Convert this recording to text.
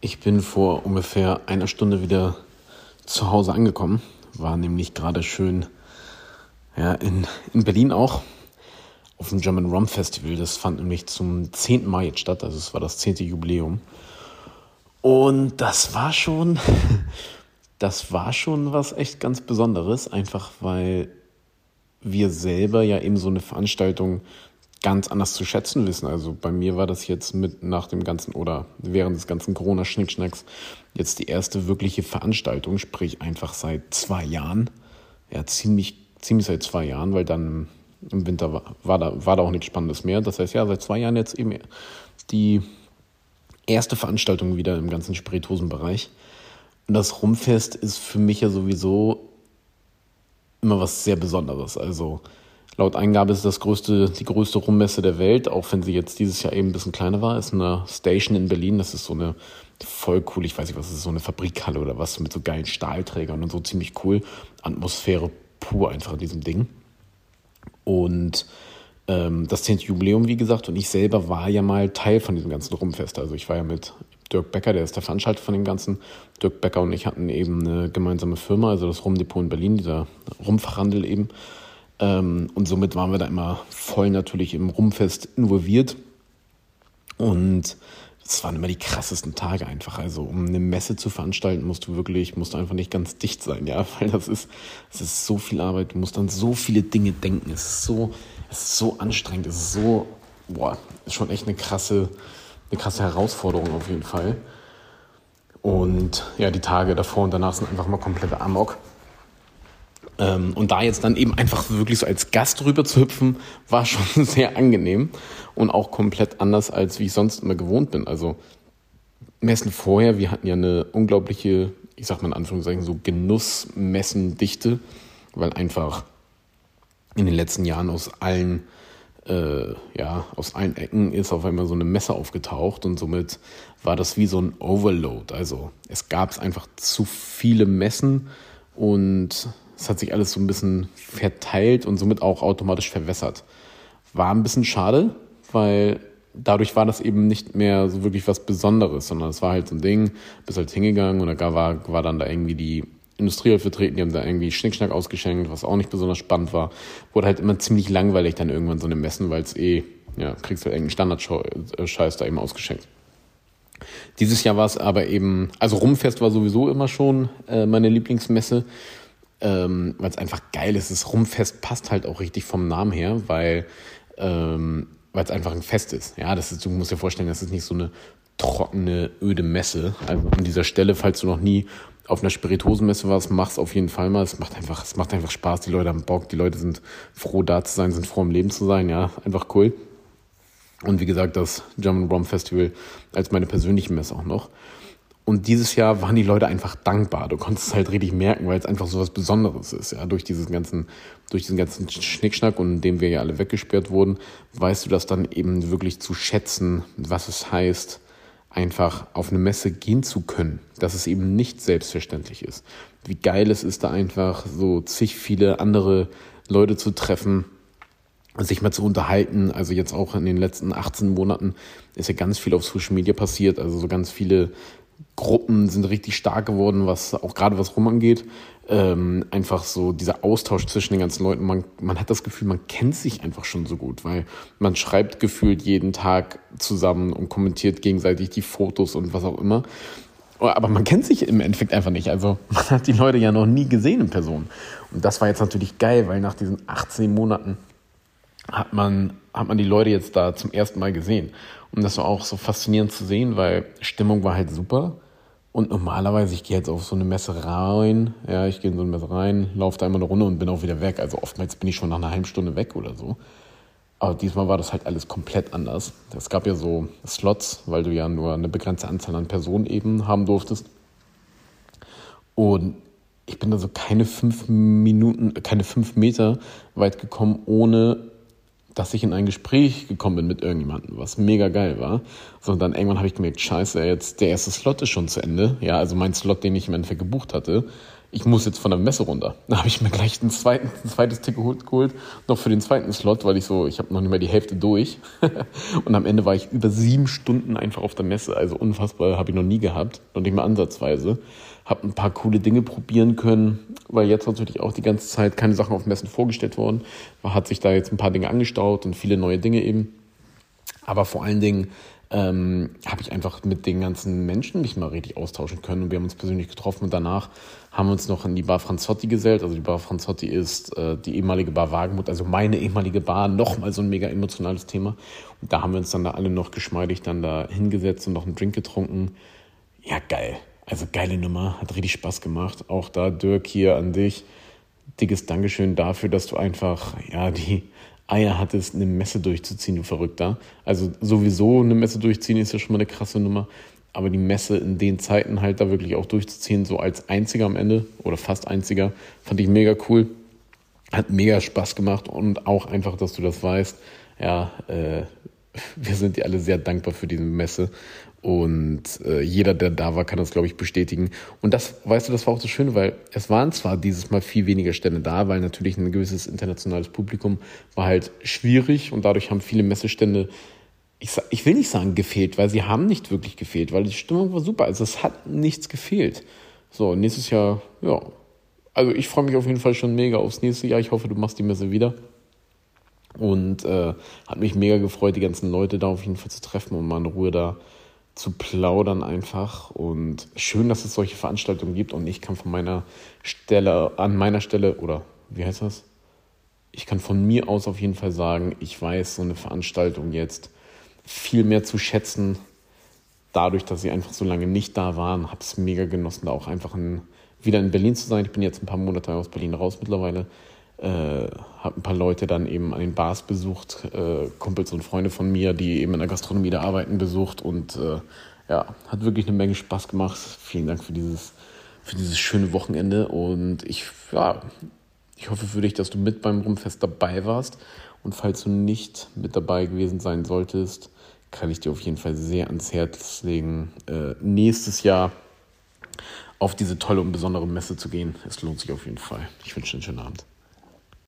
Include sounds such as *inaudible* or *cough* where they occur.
Ich bin vor ungefähr einer Stunde wieder zu Hause angekommen. War nämlich gerade schön ja, in, in Berlin auch auf dem German Rum Festival. Das fand nämlich zum 10. Mai jetzt statt, also es war das 10. Jubiläum. Und das war schon, *laughs* das war schon was echt ganz Besonderes, einfach weil wir selber ja eben so eine Veranstaltung ganz anders zu schätzen wissen. Also bei mir war das jetzt mit nach dem ganzen oder während des ganzen Corona-Schnickschnacks jetzt die erste wirkliche Veranstaltung, sprich einfach seit zwei Jahren. Ja, ziemlich, ziemlich seit zwei Jahren, weil dann im Winter war, war, da, war da auch nichts Spannendes mehr. Das heißt, ja, seit zwei Jahren jetzt eben die erste Veranstaltung wieder im ganzen Spirituosenbereich. Und das Rumfest ist für mich ja sowieso immer was sehr Besonderes. Also Laut Eingabe ist das größte, die größte Rummesse der Welt, auch wenn sie jetzt dieses Jahr eben ein bisschen kleiner war. Ist eine Station in Berlin. Das ist so eine voll cool, ich weiß nicht, was ist, so eine Fabrikhalle oder was mit so geilen Stahlträgern und so ziemlich cool. Atmosphäre pur einfach in diesem Ding. Und ähm, das 10. Jubiläum, wie gesagt, und ich selber war ja mal Teil von diesem ganzen Rumfest. Also ich war ja mit Dirk Becker, der ist der Veranstalter von dem Ganzen. Dirk Becker und ich hatten eben eine gemeinsame Firma, also das Rumdepot in Berlin, dieser Rumfachhandel eben. Ähm, und somit waren wir da immer voll natürlich im Rumfest involviert. Und es waren immer die krassesten Tage einfach. Also um eine Messe zu veranstalten, musst du wirklich, musst du einfach nicht ganz dicht sein, ja, *laughs* weil das ist, es ist so viel Arbeit. Du musst an so viele Dinge denken. Es ist so, es ist so anstrengend. Es ist so, boah, ist schon echt eine krasse, eine krasse Herausforderung auf jeden Fall. Und ja, die Tage davor und danach sind einfach mal komplette Amok. Ähm, und da jetzt dann eben einfach wirklich so als Gast rüber zu hüpfen, war schon *laughs* sehr angenehm und auch komplett anders, als wie ich sonst immer gewohnt bin. Also Messen vorher, wir hatten ja eine unglaubliche, ich sag mal in Anführungszeichen, so Genussmessendichte, weil einfach in den letzten Jahren aus allen äh, ja, aus allen Ecken ist auf einmal so eine Messe aufgetaucht und somit war das wie so ein Overload. Also es gab einfach zu viele Messen und es hat sich alles so ein bisschen verteilt und somit auch automatisch verwässert. War ein bisschen schade, weil dadurch war das eben nicht mehr so wirklich was Besonderes, sondern es war halt so ein Ding, bist halt hingegangen und da war, war dann da irgendwie die Industrie halt vertreten, die haben da irgendwie Schnickschnack ausgeschenkt, was auch nicht besonders spannend war. Wurde halt immer ziemlich langweilig dann irgendwann so eine Messen, weil es eh, ja, kriegst halt irgendeinen Standardscheiß da eben ausgeschenkt. Dieses Jahr war es aber eben, also Rumfest war sowieso immer schon äh, meine Lieblingsmesse ähm, weil es einfach geil ist. Das Rumfest passt halt auch richtig vom Namen her, weil ähm, es einfach ein Fest ist. Ja, das ist, du musst dir vorstellen, das ist nicht so eine trockene, öde Messe. Also an dieser Stelle, falls du noch nie auf einer Spirituosenmesse warst, mach's auf jeden Fall mal. Es macht einfach, es macht einfach Spaß. Die Leute haben Bock, die Leute sind froh da zu sein, sind froh im Leben zu sein. Ja, einfach cool. Und wie gesagt, das German Rum Festival als meine persönliche Messe auch noch. Und dieses Jahr waren die Leute einfach dankbar. Du konntest es halt richtig merken, weil es einfach so was Besonderes ist. Ja, durch diesen ganzen, durch diesen ganzen Schnickschnack und dem wir ja alle weggesperrt wurden, weißt du das dann eben wirklich zu schätzen, was es heißt, einfach auf eine Messe gehen zu können. Dass es eben nicht selbstverständlich ist. Wie geil es ist, da einfach so zig viele andere Leute zu treffen, sich mal zu unterhalten. Also jetzt auch in den letzten 18 Monaten ist ja ganz viel auf Social Media passiert. Also so ganz viele Gruppen sind richtig stark geworden, was auch gerade was rum angeht. Ähm, einfach so dieser Austausch zwischen den ganzen Leuten. Man, man hat das Gefühl, man kennt sich einfach schon so gut, weil man schreibt gefühlt jeden Tag zusammen und kommentiert gegenseitig die Fotos und was auch immer. Aber man kennt sich im Endeffekt einfach nicht. Also *laughs* man hat die Leute ja noch nie gesehen in Person. Und das war jetzt natürlich geil, weil nach diesen 18 Monaten hat man, hat man die Leute jetzt da zum ersten Mal gesehen. Und das war auch so faszinierend zu sehen, weil Stimmung war halt super. Und normalerweise, ich gehe jetzt auf so eine Messe rein, ja, ich gehe in so eine Messe rein, laufe da immer eine Runde und bin auch wieder weg. Also oftmals bin ich schon nach einer halben Stunde weg oder so. Aber diesmal war das halt alles komplett anders. Es gab ja so Slots, weil du ja nur eine begrenzte Anzahl an Personen eben haben durftest. Und ich bin da so keine fünf Minuten, keine fünf Meter weit gekommen, ohne dass ich in ein Gespräch gekommen bin mit irgendjemandem, was mega geil war. So, und dann irgendwann habe ich gemerkt, scheiße, jetzt der erste Slot ist schon zu Ende. Ja, also mein Slot, den ich im Endeffekt gebucht hatte. ich muss jetzt von der Messe runter. *laughs* Da habe ich mir gleich ein, zweiten, ein zweites Ticket geholt, noch für den zweiten Slot, weil ich so, ich habe noch nicht mal die Hälfte durch. *laughs* und am Ende war ich über sieben Stunden einfach auf der Messe. Also unfassbar, habe ich noch nie gehabt, noch nicht mal ansatzweise. Habe ein paar coole Dinge probieren können, weil jetzt natürlich auch die ganze Zeit keine Sachen auf Messen vorgestellt worden. Man hat sich da jetzt ein paar Dinge angestaut und viele neue Dinge eben. Aber vor allen Dingen ähm, habe ich einfach mit den ganzen Menschen mich mal richtig austauschen können. Und wir haben uns persönlich getroffen und danach haben wir uns noch in die Bar Franzotti gesellt. Also die Bar Franzotti ist äh, die ehemalige Bar Wagenmut, also meine ehemalige Bar, nochmal so ein mega emotionales Thema. Und da haben wir uns dann da alle noch geschmeidig dann da hingesetzt und noch einen Drink getrunken. Ja, geil. Also geile Nummer, hat richtig Spaß gemacht. Auch da, Dirk, hier an dich. Dickes Dankeschön dafür, dass du einfach, ja, die Eier hattest, eine Messe durchzuziehen, du Verrückter. Also sowieso eine Messe durchziehen ist ja schon mal eine krasse Nummer. Aber die Messe in den Zeiten halt da wirklich auch durchzuziehen, so als einziger am Ende oder fast einziger, fand ich mega cool. Hat mega Spaß gemacht und auch einfach, dass du das weißt. Ja, äh, *laughs* wir sind dir alle sehr dankbar für diese Messe. Und äh, jeder, der da war, kann das, glaube ich, bestätigen. Und das, weißt du, das war auch so schön, weil es waren zwar dieses Mal viel weniger Stände da, weil natürlich ein gewisses internationales Publikum war halt schwierig und dadurch haben viele Messestände, ich, ich will nicht sagen gefehlt, weil sie haben nicht wirklich gefehlt, weil die Stimmung war super. Also es hat nichts gefehlt. So, nächstes Jahr, ja. Also ich freue mich auf jeden Fall schon mega aufs nächste Jahr. Ich hoffe, du machst die Messe wieder. Und äh, hat mich mega gefreut, die ganzen Leute da auf jeden Fall zu treffen und mal in Ruhe da zu plaudern einfach. Und schön, dass es solche Veranstaltungen gibt. Und ich kann von meiner Stelle, an meiner Stelle, oder wie heißt das? Ich kann von mir aus auf jeden Fall sagen, ich weiß so eine Veranstaltung jetzt viel mehr zu schätzen. Dadurch, dass sie einfach so lange nicht da waren, habe es mega genossen, da auch einfach in, wieder in Berlin zu sein. Ich bin jetzt ein paar Monate aus Berlin raus mittlerweile äh, habe ein paar Leute dann eben an den Bars besucht, äh, Kumpels und Freunde von mir, die eben in der Gastronomie da arbeiten, besucht und äh, ja, hat wirklich eine Menge Spaß gemacht. Vielen Dank für dieses, für dieses schöne Wochenende und ich, ja, ich hoffe für dich, dass du mit beim Rumfest dabei warst und falls du nicht mit dabei gewesen sein solltest, kann ich dir auf jeden Fall sehr ans Herz legen, äh, nächstes Jahr auf diese tolle und besondere Messe zu gehen. Es lohnt sich auf jeden Fall. Ich wünsche dir einen schönen Abend.